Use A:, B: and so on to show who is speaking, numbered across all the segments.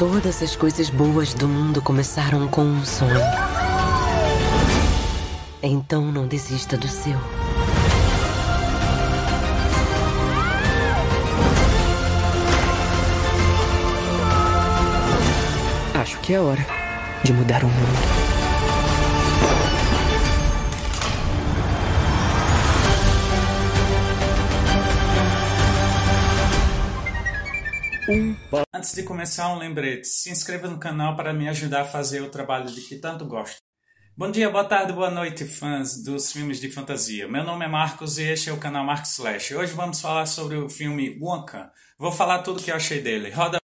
A: Todas as coisas boas do mundo começaram com um sonho. Então não desista do seu.
B: Acho que é hora de mudar o mundo.
C: Antes de começar, um lembrete: se inscreva no canal para me ajudar a fazer o trabalho de que tanto gosto. Bom dia, boa tarde, boa noite, fãs dos filmes de fantasia. Meu nome é Marcos e este é o canal Marcos Slash. Hoje vamos falar sobre o filme Wonka. Vou falar tudo o que eu achei dele. Roda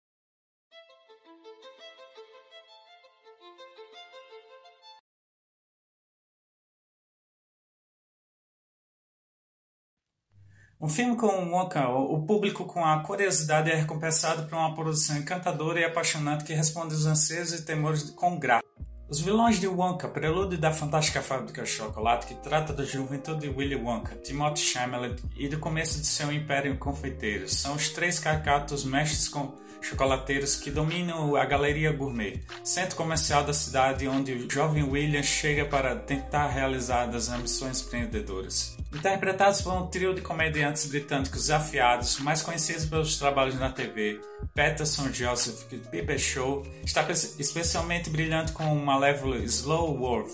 C: Um filme como Wonka, o público com a curiosidade é recompensado por uma produção encantadora e apaixonante que responde aos anseios e temores com graça. Os vilões de Wonka, prelúdio da fantástica fábrica de chocolate que trata da juventude de Willy Wonka, Timothy Chalamet e do começo de seu império confeiteiro, são os três carcatos mestres com chocolateiros que dominam a Galeria Gourmet, centro comercial da cidade onde o jovem William chega para tentar realizar as ambições empreendedoras. Interpretados por um trio de comediantes britânicos afiados, mais conhecidos pelos trabalhos na TV, Patterson Joseph Piper Show está especialmente brilhante com o malévolo Slow Worth,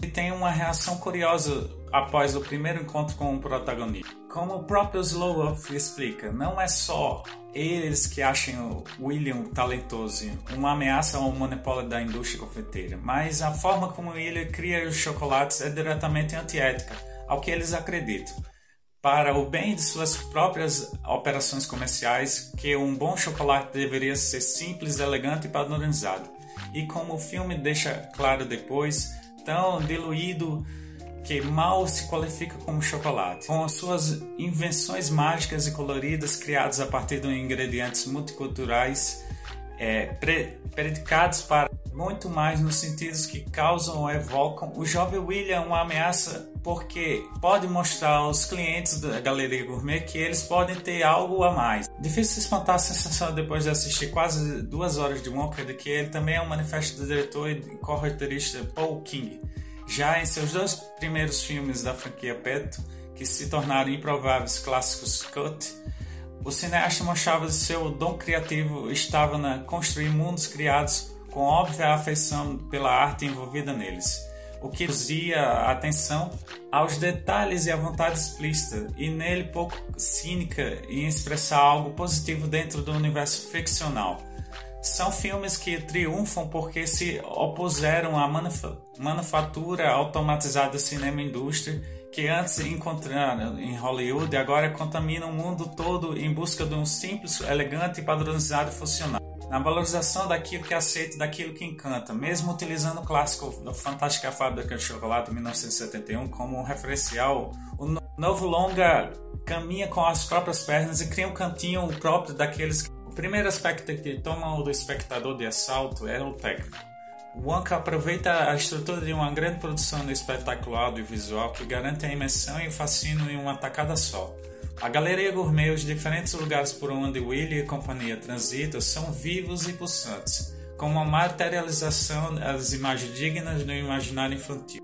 C: que tem uma reação curiosa após o primeiro encontro com o protagonista. Como o próprio Slowoff explica, não é só eles que acham o William talentoso, uma ameaça ao monopólio da indústria confeiteira, mas a forma como William cria os chocolates é diretamente antiética ao que eles acreditam. Para o bem de suas próprias operações comerciais, que um bom chocolate deveria ser simples, elegante e padronizado. E como o filme deixa claro depois, tão diluído que mal se qualifica como chocolate. Com as suas invenções mágicas e coloridas criadas a partir de ingredientes multiculturais é, pre predicados para muito mais nos sentidos que causam ou evocam, o jovem William é uma ameaça porque pode mostrar aos clientes da Galeria Gourmet que eles podem ter algo a mais. Difícil espantar a sensação depois de assistir quase duas horas de Wonka de que ele também é um manifesto do diretor e corretorista Paul King já em seus dois primeiros filmes da franquia Pet, que se tornaram improváveis clássicos cult, o cineasta mostrava que seu dom criativo estava na construir mundos criados com óbvia afeição pela arte envolvida neles, o que reduzia a atenção aos detalhes e à vontade explícita, e nele pouco cínica em expressar algo positivo dentro do universo ficcional são filmes que triunfam porque se opuseram à manufatura automatizada cinema indústria que antes encontraram em Hollywood e agora contaminam o mundo todo em busca de um simples, elegante e padronizado funcional. Na valorização daquilo que aceita, daquilo que encanta, mesmo utilizando o clássico da Fantástica Fábrica de Chocolate de 1971 como um referencial, o novo longa caminha com as próprias pernas e cria um cantinho próprio daqueles que o primeiro aspecto que toma o do espectador de assalto é o técnico. Wonka aproveita a estrutura de uma grande produção de espetáculo audiovisual que garante a imersão e o fascínio em uma tacada só. A galeria gourmet e os diferentes lugares por onde Willy e companhia transitam são vivos e pulsantes, com uma materialização das imagens dignas do imaginário infantil.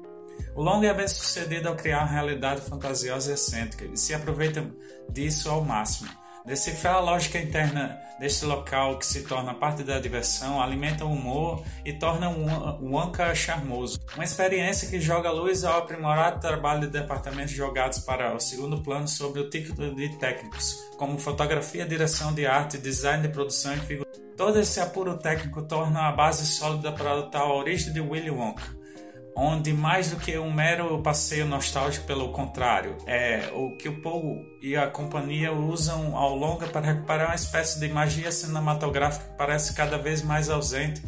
C: O longa é bem sucedido ao criar uma realidade fantasiosa e excêntrica e se aproveita disso ao máximo Decifrar a lógica interna deste local que se torna parte da diversão, alimenta o humor e torna o Wonka charmoso. Uma experiência que joga luz ao aprimorado trabalho de departamentos jogados para o segundo plano sobre o título de técnicos, como fotografia, direção de arte, design de produção e figura. Todo esse apuro técnico torna a base sólida para a origem de Willy Wonka onde mais do que um mero passeio nostálgico, pelo contrário, é o que o Paul e a companhia usam ao longo para recuperar uma espécie de magia cinematográfica que parece cada vez mais ausente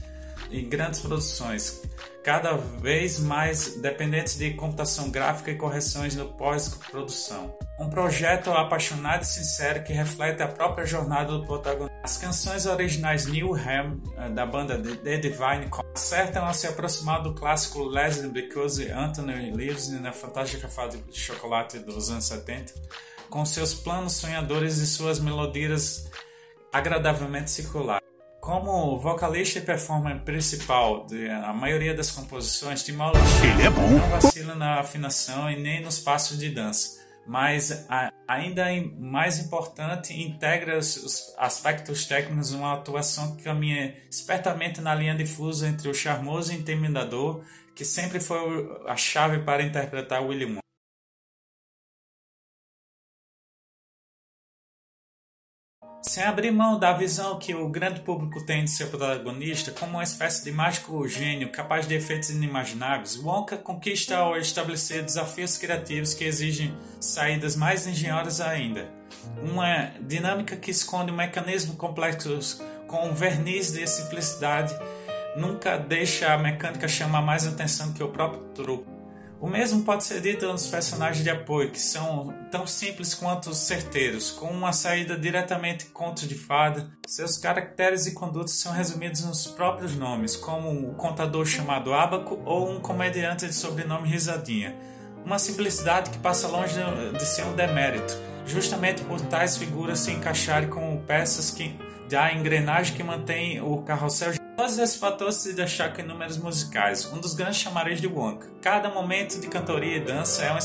C: em grandes produções, cada vez mais dependentes de computação gráfica e correções no pós-produção. Um projeto apaixonado e sincero que reflete a própria jornada do protagonista. As canções originais New Ham, eh, da banda The Divine, acertam a se aproximar do clássico Leslie Because Anthony Lives na fantástica fábrica de chocolate dos anos 70, com seus planos sonhadores e suas melodias agradavelmente circulares. Como vocalista e performer principal de a maioria das composições, Timóteo
D: Ele é bom.
C: não vacila na afinação e nem nos passos de dança, mas a, ainda mais importante, integra os, os aspectos técnicos uma atuação que caminha espertamente na linha difusa entre o charmoso e intimidador, que sempre foi a chave para interpretar William Sem abrir mão da visão que o grande público tem de seu protagonista como uma espécie de mágico gênio capaz de efeitos inimagináveis, Wonka conquista ao estabelecer desafios criativos que exigem saídas mais engenhosas ainda. Uma dinâmica que esconde um mecanismo complexo com um verniz de simplicidade nunca deixa a mecânica chamar mais atenção que o próprio truque. O mesmo pode ser dito dos personagens de apoio, que são tão simples quanto certeiros, com uma saída diretamente contos de fada. Seus caracteres e condutas são resumidos nos próprios nomes, como um contador chamado Abaco ou um comediante de sobrenome Risadinha. Uma simplicidade que passa longe de ser um demérito, justamente por tais figuras se encaixarem como peças que da engrenagem que mantém o carrossel Todos esses fatores se destacam em números musicais, um dos grandes chamarizes de Wonka. Cada momento de cantoria e dança é um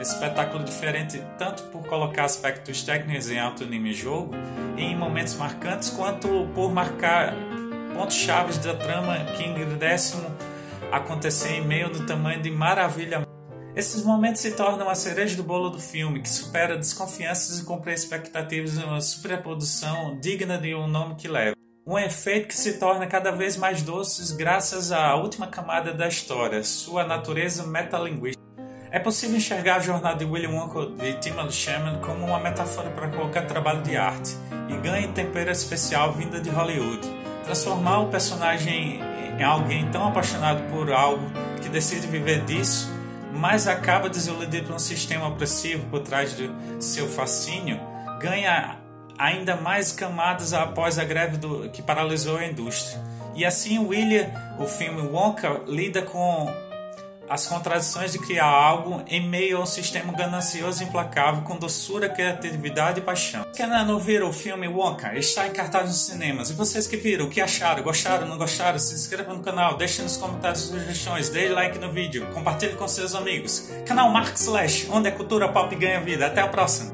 C: espetáculo diferente, tanto por colocar aspectos técnicos em alto nível em jogo, em momentos marcantes, quanto por marcar pontos chaves da trama que engrandecem acontecer em meio do tamanho de maravilha. Esses momentos se tornam a cereja do bolo do filme, que supera desconfianças e cumpre expectativas de uma superprodução digna de um nome que leva um efeito que se torna cada vez mais doce graças à última camada da história, sua natureza metalinguística. É possível enxergar a jornada de William Wonka de Timothy Chalamet como uma metáfora para qualquer trabalho de arte e ganha tempero especial vinda de Hollywood. Transformar o personagem em alguém tão apaixonado por algo que decide viver disso, mas acaba desiludido por um sistema opressivo por trás de seu fascínio, ganha ainda mais camadas após a greve do, que paralisou a indústria. E assim, William, o filme Wonka, lida com as contradições de criar algo em meio a um sistema ganancioso e implacável com doçura, criatividade e paixão. Quem não viram o filme Wonka? Está em cartaz nos cinemas. E vocês que viram, o que acharam? Gostaram, não gostaram? Se inscrevam no canal, deixem nos comentários sugestões, dê like no vídeo, compartilhe com seus amigos. Canal Mark Slash, onde a cultura pop ganha vida. Até a próxima!